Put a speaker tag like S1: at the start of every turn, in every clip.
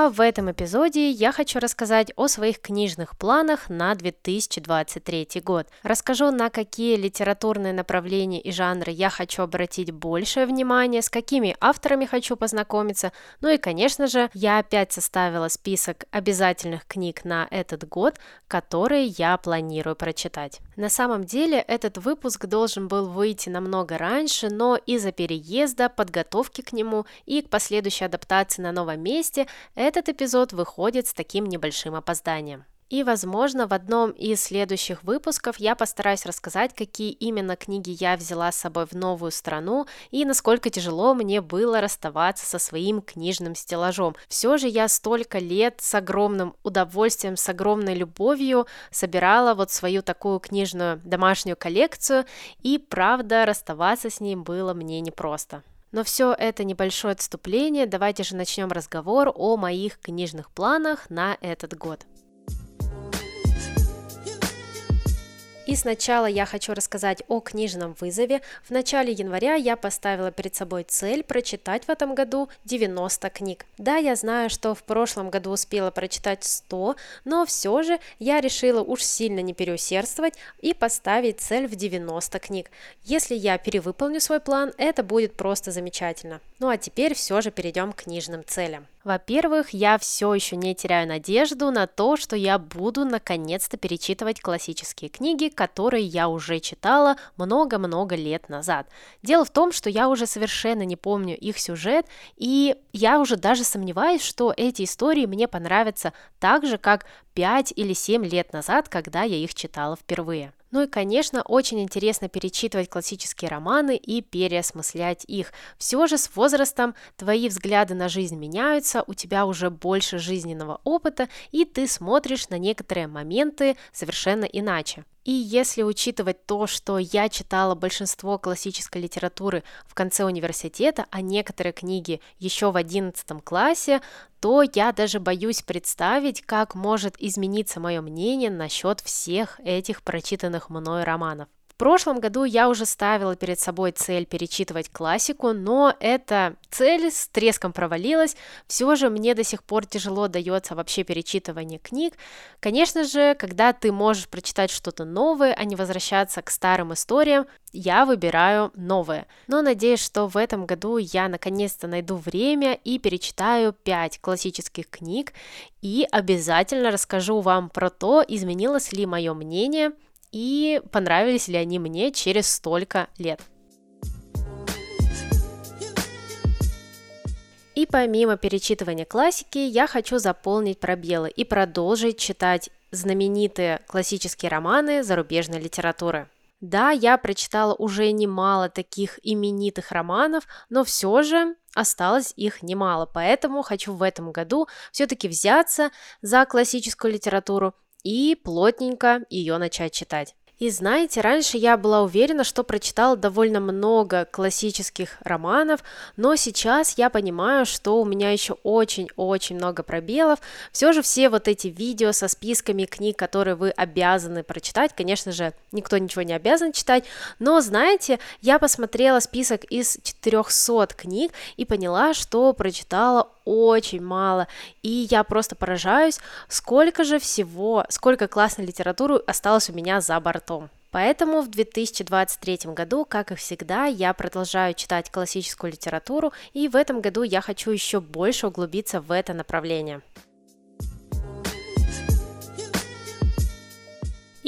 S1: А в этом эпизоде я хочу рассказать о своих книжных планах на 2023 год. Расскажу, на какие литературные направления и жанры я хочу обратить большее внимание, с какими авторами хочу познакомиться. Ну и, конечно же, я опять составила список обязательных книг на этот год, которые я планирую прочитать. На самом деле, этот выпуск должен был выйти намного раньше, но из-за переезда, подготовки к нему и к последующей адаптации на новом месте этот эпизод выходит с таким небольшим опозданием. И, возможно, в одном из следующих выпусков я постараюсь рассказать, какие именно книги я взяла с собой в новую страну и насколько тяжело мне было расставаться со своим книжным стеллажом. Все же я столько лет с огромным удовольствием, с огромной любовью собирала вот свою такую книжную домашнюю коллекцию, и правда расставаться с ней было мне непросто. Но все это небольшое отступление, давайте же начнем разговор о моих книжных планах на этот год. И сначала я хочу рассказать о книжном вызове. В начале января я поставила перед собой цель прочитать в этом году 90 книг. Да, я знаю, что в прошлом году успела прочитать 100, но все же я решила уж сильно не переусердствовать и поставить цель в 90 книг. Если я перевыполню свой план, это будет просто замечательно. Ну а теперь все же перейдем к книжным целям. Во-первых, я все еще не теряю надежду на то, что я буду наконец-то перечитывать классические книги, которые я уже читала много-много лет назад. Дело в том, что я уже совершенно не помню их сюжет, и я уже даже сомневаюсь, что эти истории мне понравятся так же, как 5 или 7 лет назад, когда я их читала впервые. Ну и, конечно, очень интересно перечитывать классические романы и переосмыслять их. Все же с возрастом твои взгляды на жизнь меняются, у тебя уже больше жизненного опыта, и ты смотришь на некоторые моменты совершенно иначе. И если учитывать то, что я читала большинство классической литературы в конце университета, а некоторые книги еще в 11 классе, то я даже боюсь представить, как может измениться мое мнение насчет всех этих прочитанных мной романов прошлом году я уже ставила перед собой цель перечитывать классику, но эта цель с треском провалилась. Все же мне до сих пор тяжело дается вообще перечитывание книг. Конечно же, когда ты можешь прочитать что-то новое, а не возвращаться к старым историям, я выбираю новое. Но надеюсь, что в этом году я наконец-то найду время и перечитаю 5 классических книг и обязательно расскажу вам про то, изменилось ли мое мнение – и понравились ли они мне через столько лет. И помимо перечитывания классики, я хочу заполнить пробелы и продолжить читать знаменитые классические романы зарубежной литературы. Да, я прочитала уже немало таких именитых романов, но все же осталось их немало, поэтому хочу в этом году все-таки взяться за классическую литературу и плотненько ее начать читать. И знаете, раньше я была уверена, что прочитала довольно много классических романов, но сейчас я понимаю, что у меня еще очень-очень много пробелов. Все же все вот эти видео со списками книг, которые вы обязаны прочитать, конечно же, никто ничего не обязан читать, но знаете, я посмотрела список из 400 книг и поняла, что прочитала очень мало, и я просто поражаюсь, сколько же всего, сколько классной литературы осталось у меня за бортом. Поэтому в 2023 году, как и всегда, я продолжаю читать классическую литературу, и в этом году я хочу еще больше углубиться в это направление.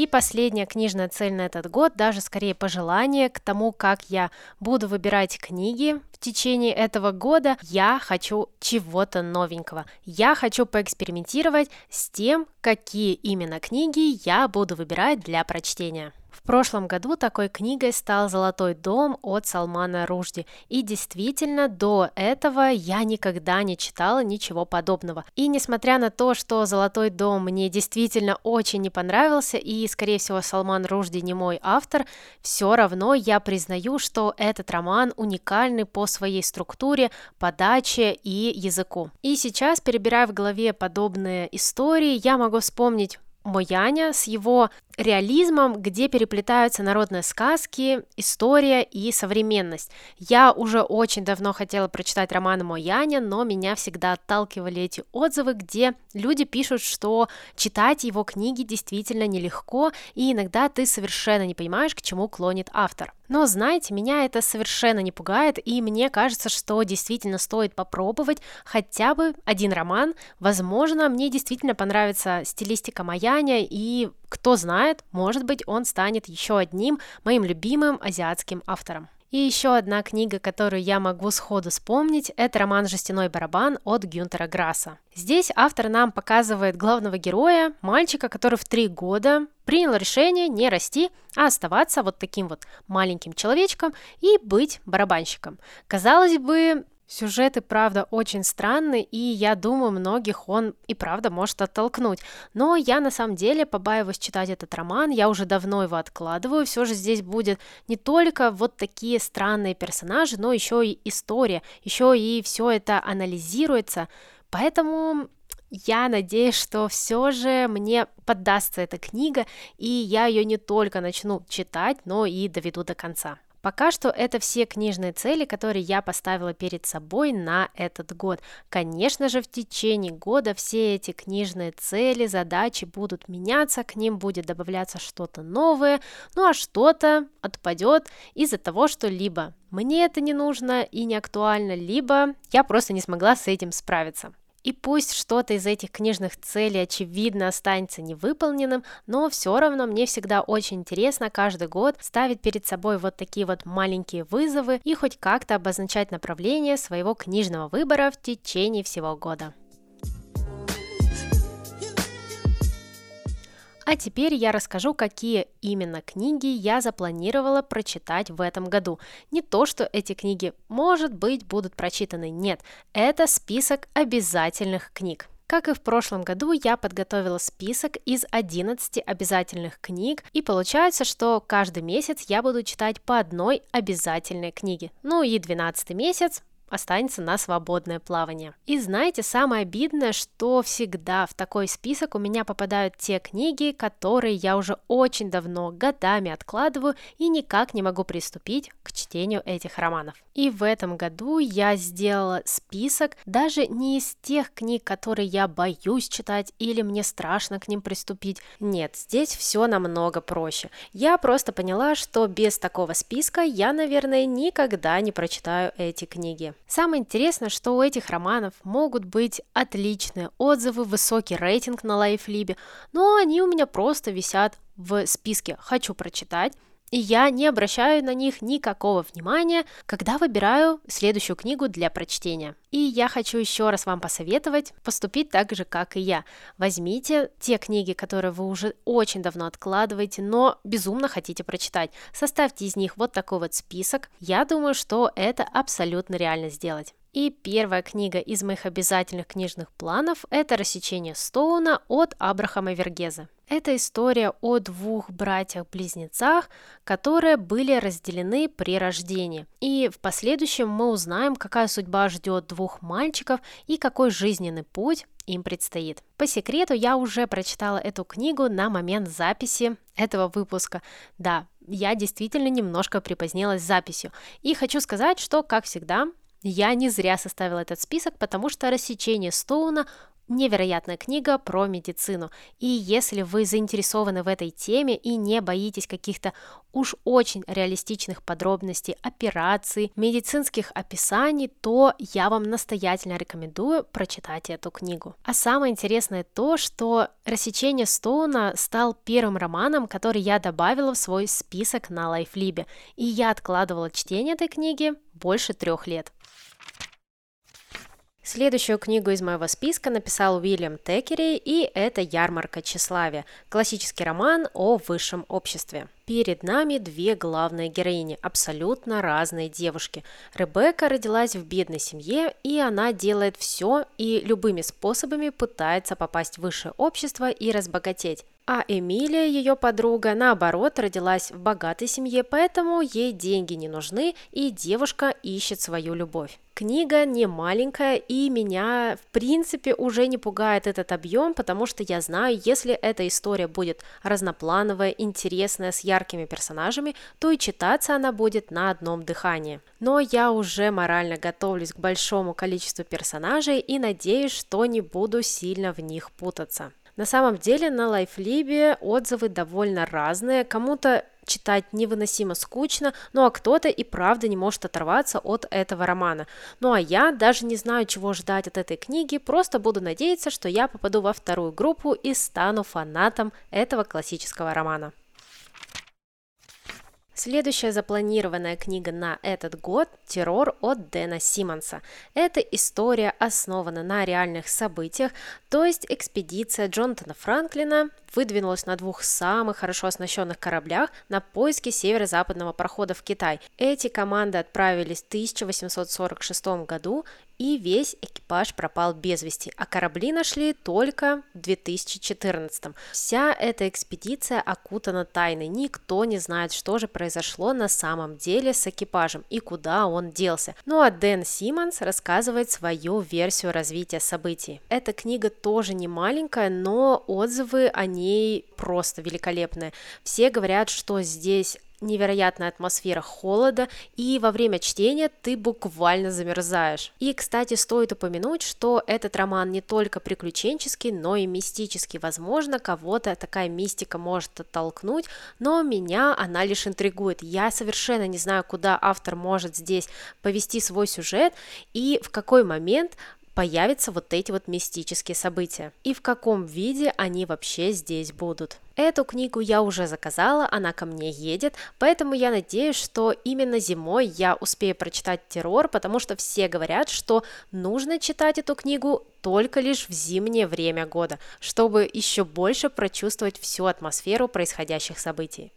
S1: И последняя книжная цель на этот год, даже скорее пожелание к тому, как я буду выбирать книги в течение этого года, я хочу чего-то новенького. Я хочу поэкспериментировать с тем, какие именно книги я буду выбирать для прочтения. Прошлом году такой книгой стал «Золотой дом» от Салмана Ружди. И действительно, до этого я никогда не читала ничего подобного. И несмотря на то, что «Золотой дом» мне действительно очень не понравился, и, скорее всего, Салман Ружди не мой автор, все равно я признаю, что этот роман уникальный по своей структуре, подаче и языку. И сейчас, перебирая в голове подобные истории, я могу вспомнить Мояня с его реализмом, где переплетаются народные сказки, история и современность. Я уже очень давно хотела прочитать роман Мояня, но меня всегда отталкивали эти отзывы, где люди пишут, что читать его книги действительно нелегко, и иногда ты совершенно не понимаешь, к чему клонит автор. Но знаете, меня это совершенно не пугает, и мне кажется, что действительно стоит попробовать хотя бы один роман. Возможно, мне действительно понравится стилистика Маяня, и кто знает, может быть, он станет еще одним моим любимым азиатским автором. И еще одна книга, которую я могу сходу вспомнить, это роман «Жестяной барабан» от Гюнтера Грасса. Здесь автор нам показывает главного героя, мальчика, который в три года принял решение не расти, а оставаться вот таким вот маленьким человечком и быть барабанщиком. Казалось бы, Сюжет и правда очень странный, и я думаю, многих он и правда может оттолкнуть. Но я на самом деле побаиваюсь читать этот роман, я уже давно его откладываю. Все же здесь будет не только вот такие странные персонажи, но еще и история, еще и все это анализируется. Поэтому я надеюсь, что все же мне поддастся эта книга, и я ее не только начну читать, но и доведу до конца. Пока что это все книжные цели, которые я поставила перед собой на этот год. Конечно же, в течение года все эти книжные цели, задачи будут меняться, к ним будет добавляться что-то новое, ну а что-то отпадет из-за того, что либо мне это не нужно и не актуально, либо я просто не смогла с этим справиться. И пусть что-то из этих книжных целей, очевидно, останется невыполненным, но все равно мне всегда очень интересно каждый год ставить перед собой вот такие вот маленькие вызовы и хоть как-то обозначать направление своего книжного выбора в течение всего года. А теперь я расскажу, какие именно книги я запланировала прочитать в этом году. Не то, что эти книги, может быть, будут прочитаны, нет, это список обязательных книг. Как и в прошлом году, я подготовила список из 11 обязательных книг, и получается, что каждый месяц я буду читать по одной обязательной книге. Ну и 12 месяц останется на свободное плавание. И знаете, самое обидное, что всегда в такой список у меня попадают те книги, которые я уже очень давно, годами откладываю и никак не могу приступить к чтению этих романов. И в этом году я сделала список даже не из тех книг, которые я боюсь читать или мне страшно к ним приступить. Нет, здесь все намного проще. Я просто поняла, что без такого списка я, наверное, никогда не прочитаю эти книги. Самое интересное, что у этих романов могут быть отличные отзывы, высокий рейтинг на лайфлибе, но они у меня просто висят в списке. «хочу прочитать», и я не обращаю на них никакого внимания, когда выбираю следующую книгу для прочтения. И я хочу еще раз вам посоветовать поступить так же, как и я. Возьмите те книги, которые вы уже очень давно откладываете, но безумно хотите прочитать. Составьте из них вот такой вот список. Я думаю, что это абсолютно реально сделать. И первая книга из моих обязательных книжных планов – это «Рассечение Стоуна» от Абрахама Вергеза. Это история о двух братьях-близнецах, которые были разделены при рождении. И в последующем мы узнаем, какая судьба ждет двух мальчиков и какой жизненный путь им предстоит. По секрету, я уже прочитала эту книгу на момент записи этого выпуска. Да, я действительно немножко припозднилась с записью. И хочу сказать, что, как всегда, я не зря составила этот список, потому что рассечение Стоуна невероятная книга про медицину. И если вы заинтересованы в этой теме и не боитесь каких-то уж очень реалистичных подробностей операций, медицинских описаний, то я вам настоятельно рекомендую прочитать эту книгу. А самое интересное то, что «Рассечение Стоуна» стал первым романом, который я добавила в свой список на Лайфлибе, и я откладывала чтение этой книги больше трех лет. Следующую книгу из моего списка написал Уильям Текери, и это «Ярмарка тщеславия» – классический роман о высшем обществе. Перед нами две главные героини, абсолютно разные девушки. Ребекка родилась в бедной семье, и она делает все и любыми способами пытается попасть в высшее общество и разбогатеть. А Эмилия, ее подруга, наоборот, родилась в богатой семье, поэтому ей деньги не нужны, и девушка ищет свою любовь. Книга не маленькая, и меня, в принципе, уже не пугает этот объем, потому что я знаю, если эта история будет разноплановая, интересная, с яркими персонажами, то и читаться она будет на одном дыхании. Но я уже морально готовлюсь к большому количеству персонажей и надеюсь, что не буду сильно в них путаться. На самом деле на Лайфлибе отзывы довольно разные. Кому-то читать невыносимо скучно, ну а кто-то и правда не может оторваться от этого романа. Ну а я даже не знаю, чего ждать от этой книги, просто буду надеяться, что я попаду во вторую группу и стану фанатом этого классического романа. Следующая запланированная книга на этот год – «Террор» от Дэна Симмонса. Эта история основана на реальных событиях, то есть экспедиция Джонатана Франклина выдвинулась на двух самых хорошо оснащенных кораблях на поиски северо-западного прохода в Китай. Эти команды отправились в 1846 году и весь экипаж пропал без вести, а корабли нашли только в 2014. Вся эта экспедиция окутана тайной, никто не знает, что же произошло на самом деле с экипажем и куда он делся. Ну а Дэн Симмонс рассказывает свою версию развития событий. Эта книга тоже не маленькая, но отзывы о ней просто великолепные. Все говорят, что здесь невероятная атмосфера холода, и во время чтения ты буквально замерзаешь. И, кстати, стоит упомянуть, что этот роман не только приключенческий, но и мистический. Возможно, кого-то такая мистика может оттолкнуть, но меня она лишь интригует. Я совершенно не знаю, куда автор может здесь повести свой сюжет и в какой момент появятся вот эти вот мистические события и в каком виде они вообще здесь будут. Эту книгу я уже заказала, она ко мне едет, поэтому я надеюсь, что именно зимой я успею прочитать террор, потому что все говорят, что нужно читать эту книгу только лишь в зимнее время года, чтобы еще больше прочувствовать всю атмосферу происходящих событий.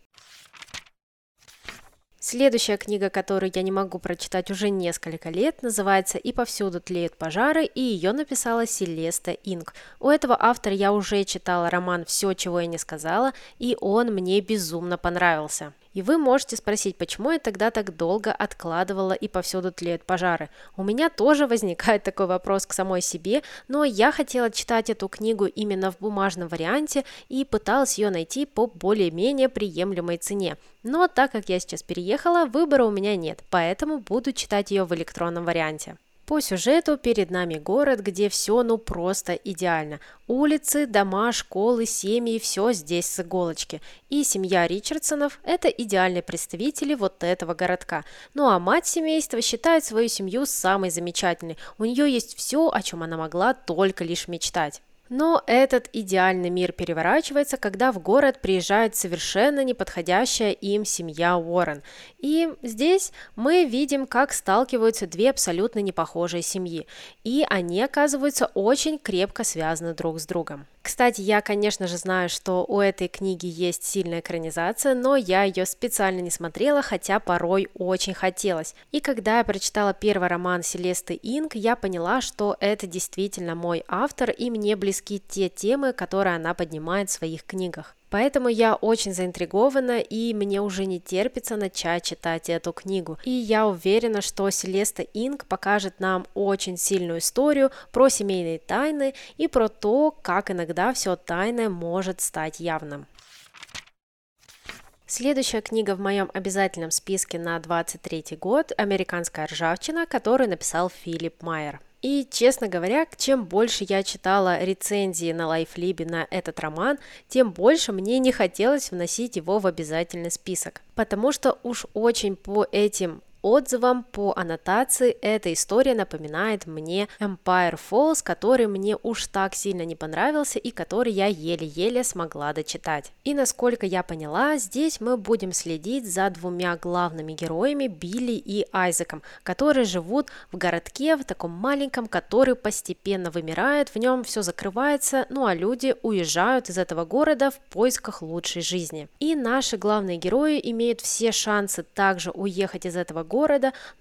S1: Следующая книга, которую я не могу прочитать уже несколько лет, называется «И повсюду тлеют пожары», и ее написала Селеста Инг. У этого автора я уже читала роман «Все, чего я не сказала», и он мне безумно понравился. И вы можете спросить, почему я тогда так долго откладывала и повсюду тлеют пожары. У меня тоже возникает такой вопрос к самой себе, но я хотела читать эту книгу именно в бумажном варианте и пыталась ее найти по более-менее приемлемой цене. Но так как я сейчас переехала, выбора у меня нет, поэтому буду читать ее в электронном варианте. По сюжету перед нами город, где все ну просто идеально. Улицы, дома, школы, семьи – все здесь с иголочки. И семья Ричардсонов – это идеальные представители вот этого городка. Ну а мать семейства считает свою семью самой замечательной. У нее есть все, о чем она могла только лишь мечтать. Но этот идеальный мир переворачивается, когда в город приезжает совершенно неподходящая им семья Уоррен. И здесь мы видим, как сталкиваются две абсолютно непохожие семьи. И они оказываются очень крепко связаны друг с другом. Кстати, я, конечно же, знаю, что у этой книги есть сильная экранизация, но я ее специально не смотрела, хотя порой очень хотелось. И когда я прочитала первый роман Селесты Инг, я поняла, что это действительно мой автор, и мне близки те темы, которые она поднимает в своих книгах. Поэтому я очень заинтригована и мне уже не терпится начать читать эту книгу. И я уверена, что Селеста Инг покажет нам очень сильную историю про семейные тайны и про то, как иногда все тайное может стать явным. Следующая книга в моем обязательном списке на 23 год – «Американская ржавчина», которую написал Филипп Майер. И, честно говоря, чем больше я читала рецензии на LiveLib е на этот роман, тем больше мне не хотелось вносить его в обязательный список. Потому что уж очень по этим отзывам, по аннотации, эта история напоминает мне Empire Falls, который мне уж так сильно не понравился и который я еле-еле смогла дочитать. И насколько я поняла, здесь мы будем следить за двумя главными героями Билли и Айзеком, которые живут в городке, в таком маленьком, который постепенно вымирает, в нем все закрывается, ну а люди уезжают из этого города в поисках лучшей жизни. И наши главные герои имеют все шансы также уехать из этого города,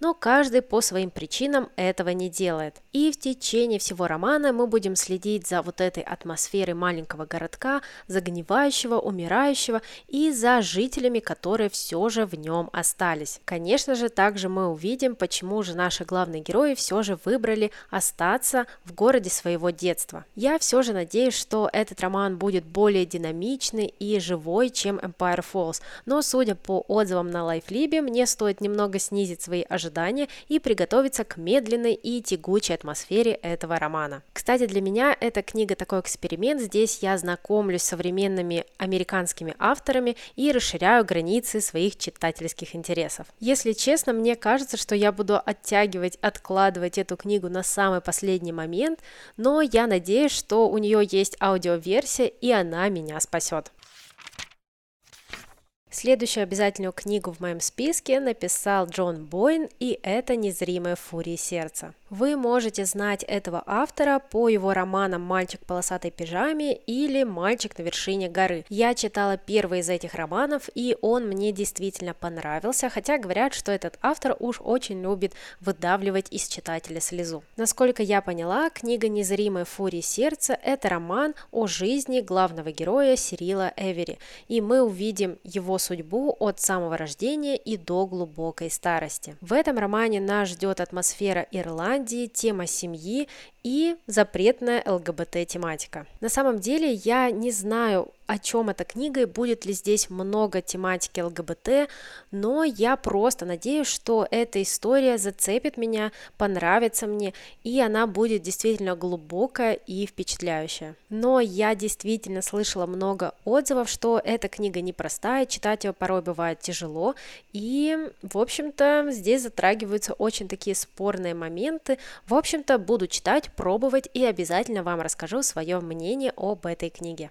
S1: но каждый по своим причинам этого не делает. И в течение всего романа мы будем следить за вот этой атмосферой маленького городка, загнивающего, умирающего и за жителями, которые все же в нем остались. Конечно же, также мы увидим, почему же наши главные герои все же выбрали остаться в городе своего детства. Я все же надеюсь, что этот роман будет более динамичный и живой, чем Empire Falls, но судя по отзывам на LifeLib, мне стоит немного снизить свои ожидания и приготовиться к медленной и тягучей атмосфере этого романа. Кстати, для меня эта книга такой эксперимент, здесь я знакомлюсь с современными американскими авторами и расширяю границы своих читательских интересов. Если честно, мне кажется, что я буду оттягивать, откладывать эту книгу на самый последний момент, но я надеюсь, что у нее есть аудиоверсия и она меня спасет. Следующую обязательную книгу в моем списке написал Джон Бойн, и это «Незримая фурия сердца». Вы можете знать этого автора по его романам «Мальчик в полосатой пижаме» или «Мальчик на вершине горы». Я читала первый из этих романов, и он мне действительно понравился, хотя говорят, что этот автор уж очень любит выдавливать из читателя слезу. Насколько я поняла, книга «Незримая фурия сердца» – это роман о жизни главного героя Сирила Эвери, и мы увидим его судьбу от самого рождения и до глубокой старости. В этом романе нас ждет атмосфера Ирландии, Ирландии, тема семьи и запретная ЛГБТ-тематика. На самом деле я не знаю, о чем эта книга и будет ли здесь много тематики ЛГБТ, но я просто надеюсь, что эта история зацепит меня, понравится мне, и она будет действительно глубокая и впечатляющая. Но я действительно слышала много отзывов, что эта книга непростая, читать ее порой бывает тяжело, и, в общем-то, здесь затрагиваются очень такие спорные моменты. В общем-то, буду читать, пробовать и обязательно вам расскажу свое мнение об этой книге.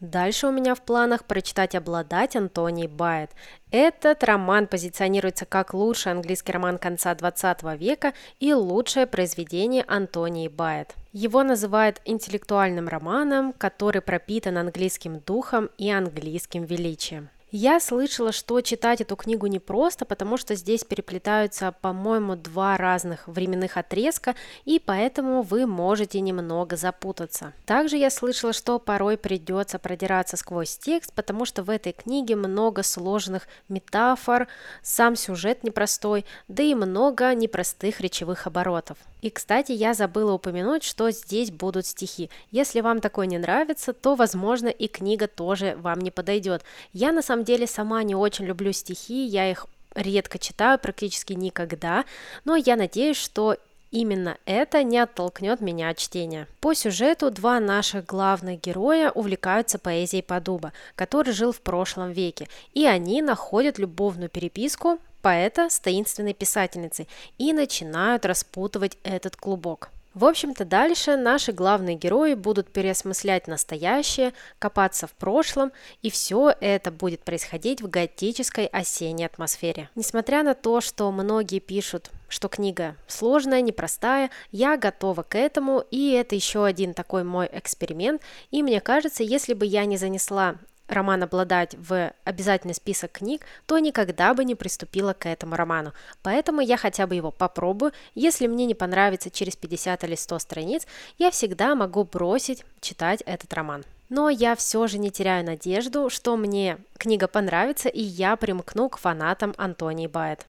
S1: Дальше у меня в планах прочитать «Обладать» Антоний Байет. Этот роман позиционируется как лучший английский роман конца 20 века и лучшее произведение Антонии Байет. Его называют интеллектуальным романом, который пропитан английским духом и английским величием. Я слышала, что читать эту книгу непросто, потому что здесь переплетаются, по-моему, два разных временных отрезка, и поэтому вы можете немного запутаться. Также я слышала, что порой придется продираться сквозь текст, потому что в этой книге много сложных метафор, сам сюжет непростой, да и много непростых речевых оборотов. И, кстати, я забыла упомянуть, что здесь будут стихи. Если вам такое не нравится, то, возможно, и книга тоже вам не подойдет. Я, на самом деле, сама не очень люблю стихи, я их редко читаю, практически никогда, но я надеюсь, что Именно это не оттолкнет меня от чтения. По сюжету два наших главных героя увлекаются поэзией Подуба, который жил в прошлом веке, и они находят любовную переписку поэта с таинственной писательницей и начинают распутывать этот клубок. В общем-то, дальше наши главные герои будут переосмыслять настоящее, копаться в прошлом, и все это будет происходить в готической осенней атмосфере. Несмотря на то, что многие пишут, что книга сложная, непростая, я готова к этому, и это еще один такой мой эксперимент, и мне кажется, если бы я не занесла роман обладать в обязательный список книг, то никогда бы не приступила к этому роману. Поэтому я хотя бы его попробую. Если мне не понравится через 50 или 100 страниц, я всегда могу бросить читать этот роман. Но я все же не теряю надежду, что мне книга понравится, и я примкну к фанатам Антонии Байет.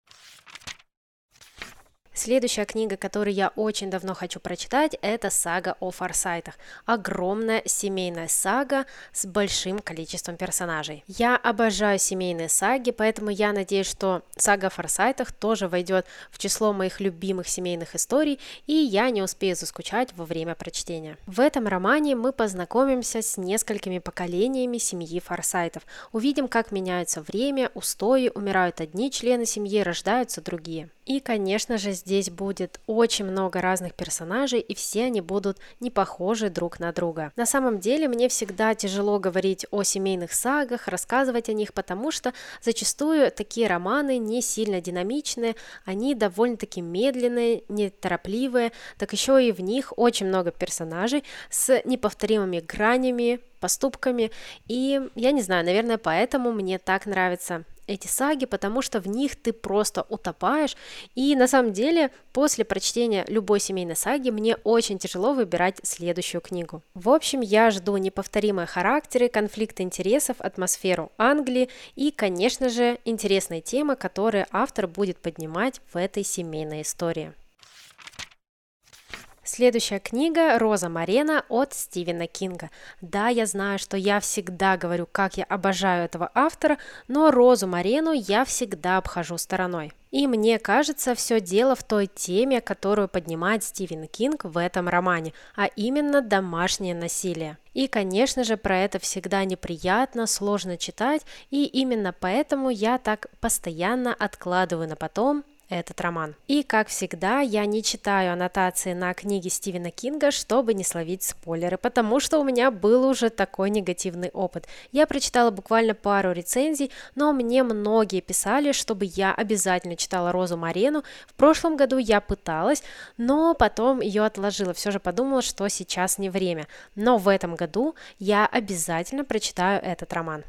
S1: Следующая книга, которую я очень давно хочу прочитать, это сага о Форсайтах. Огромная семейная сага с большим количеством персонажей. Я обожаю семейные саги, поэтому я надеюсь, что сага о Форсайтах тоже войдет в число моих любимых семейных историй, и я не успею заскучать во время прочтения. В этом романе мы познакомимся с несколькими поколениями семьи Форсайтов, увидим, как меняется время, устои, умирают одни члены семьи, рождаются другие. И, конечно же, здесь будет очень много разных персонажей, и все они будут не похожи друг на друга. На самом деле, мне всегда тяжело говорить о семейных сагах, рассказывать о них, потому что зачастую такие романы не сильно динамичные, они довольно-таки медленные, неторопливые, так еще и в них очень много персонажей с неповторимыми гранями, поступками, и я не знаю, наверное, поэтому мне так нравится эти саги, потому что в них ты просто утопаешь. И на самом деле, после прочтения любой семейной саги, мне очень тяжело выбирать следующую книгу. В общем, я жду неповторимые характеры, конфликт интересов, атмосферу Англии и, конечно же, интересные темы, которые автор будет поднимать в этой семейной истории. Следующая книга «Роза Марена» от Стивена Кинга. Да, я знаю, что я всегда говорю, как я обожаю этого автора, но «Розу Марену» я всегда обхожу стороной. И мне кажется, все дело в той теме, которую поднимает Стивен Кинг в этом романе, а именно домашнее насилие. И, конечно же, про это всегда неприятно, сложно читать, и именно поэтому я так постоянно откладываю на потом этот роман. И, как всегда, я не читаю аннотации на книги Стивена Кинга, чтобы не словить спойлеры, потому что у меня был уже такой негативный опыт. Я прочитала буквально пару рецензий, но мне многие писали, чтобы я обязательно читала Розу Марену. В прошлом году я пыталась, но потом ее отложила, все же подумала, что сейчас не время. Но в этом году я обязательно прочитаю этот роман.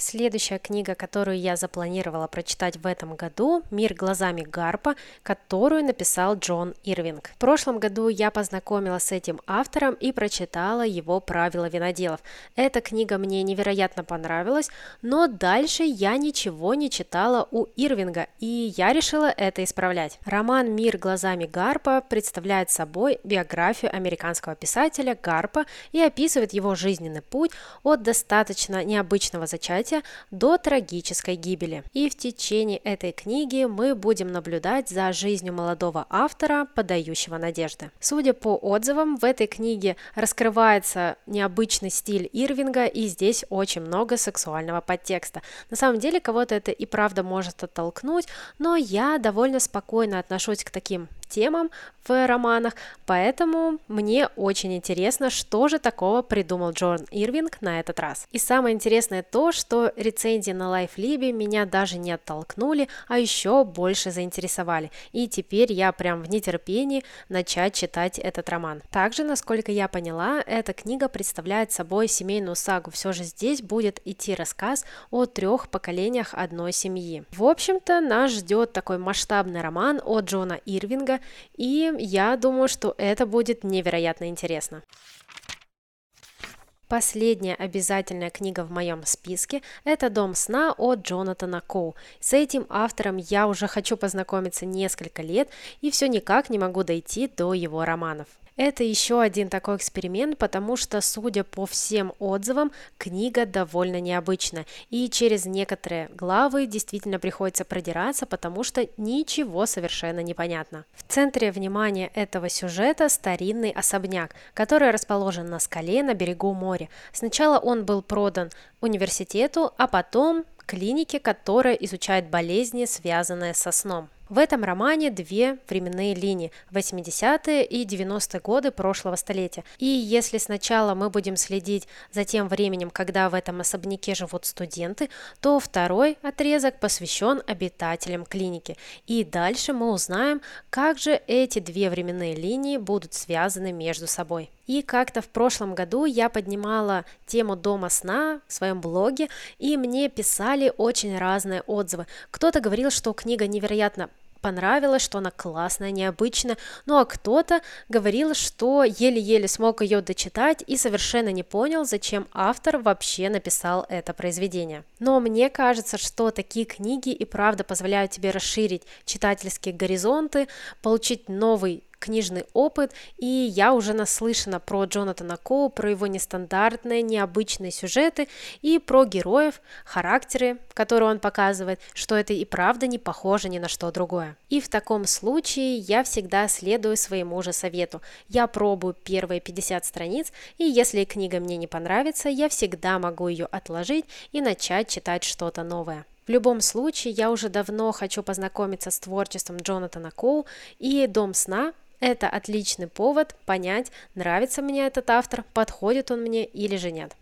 S1: Следующая книга, которую я запланировала прочитать в этом году, «Мир глазами Гарпа», которую написал Джон Ирвинг. В прошлом году я познакомилась с этим автором и прочитала его «Правила виноделов». Эта книга мне невероятно понравилась, но дальше я ничего не читала у Ирвинга, и я решила это исправлять. Роман «Мир глазами Гарпа» представляет собой биографию американского писателя Гарпа и описывает его жизненный путь от достаточно необычного зачатия события до трагической гибели. И в течение этой книги мы будем наблюдать за жизнью молодого автора, подающего надежды. Судя по отзывам, в этой книге раскрывается необычный стиль Ирвинга, и здесь очень много сексуального подтекста. На самом деле, кого-то это и правда может оттолкнуть, но я довольно спокойно отношусь к таким темам в романах, поэтому мне очень интересно, что же такого придумал Джон Ирвинг на этот раз. И самое интересное то, что рецензии на LifeLib меня даже не оттолкнули, а еще больше заинтересовали. И теперь я прям в нетерпении начать читать этот роман. Также, насколько я поняла, эта книга представляет собой семейную сагу. Все же здесь будет идти рассказ о трех поколениях одной семьи. В общем-то, нас ждет такой масштабный роман от Джона Ирвинга, и я думаю, что это будет невероятно интересно. Последняя обязательная книга в моем списке – это «Дом сна» от Джонатана Коу. С этим автором я уже хочу познакомиться несколько лет и все никак не могу дойти до его романов. Это еще один такой эксперимент, потому что, судя по всем отзывам, книга довольно необычна, и через некоторые главы действительно приходится продираться, потому что ничего совершенно не понятно. В центре внимания этого сюжета старинный особняк, который расположен на скале на берегу моря. Сначала он был продан университету, а потом клинике, которая изучает болезни, связанные со сном. В этом романе две временные линии – 80-е и 90-е годы прошлого столетия. И если сначала мы будем следить за тем временем, когда в этом особняке живут студенты, то второй отрезок посвящен обитателям клиники. И дальше мы узнаем, как же эти две временные линии будут связаны между собой. И как-то в прошлом году я поднимала тему дома сна в своем блоге, и мне писали очень разные отзывы. Кто-то говорил, что книга невероятно понравилась, что она классная, необычная, ну а кто-то говорил, что еле-еле смог ее дочитать и совершенно не понял, зачем автор вообще написал это произведение. Но мне кажется, что такие книги и правда позволяют тебе расширить читательские горизонты, получить новый книжный опыт, и я уже наслышана про Джонатана Коу, про его нестандартные, необычные сюжеты и про героев, характеры, которые он показывает, что это и правда не похоже ни на что другое. И в таком случае я всегда следую своему же совету. Я пробую первые 50 страниц, и если книга мне не понравится, я всегда могу ее отложить и начать читать что-то новое. В любом случае, я уже давно хочу познакомиться с творчеством Джонатана Коу, и «Дом сна» Это отличный повод понять, нравится мне этот автор, подходит он мне или же нет.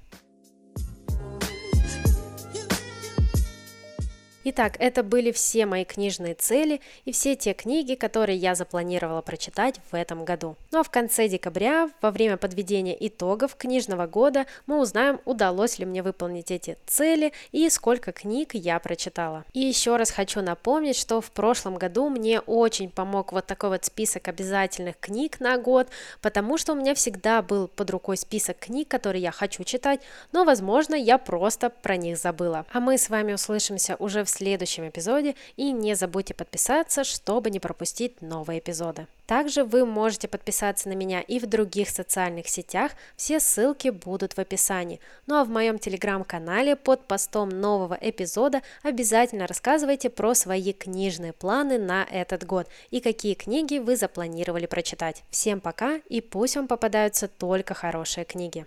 S1: Итак, это были все мои книжные цели и все те книги, которые я запланировала прочитать в этом году. Ну а в конце декабря, во время подведения итогов книжного года, мы узнаем, удалось ли мне выполнить эти цели и сколько книг я прочитала. И еще раз хочу напомнить, что в прошлом году мне очень помог вот такой вот список обязательных книг на год, потому что у меня всегда был под рукой список книг, которые я хочу читать, но, возможно, я просто про них забыла. А мы с вами услышимся уже в следующем эпизоде и не забудьте подписаться, чтобы не пропустить новые эпизоды. Также вы можете подписаться на меня и в других социальных сетях, все ссылки будут в описании. Ну а в моем телеграм-канале под постом нового эпизода обязательно рассказывайте про свои книжные планы на этот год и какие книги вы запланировали прочитать. Всем пока и пусть вам попадаются только хорошие книги.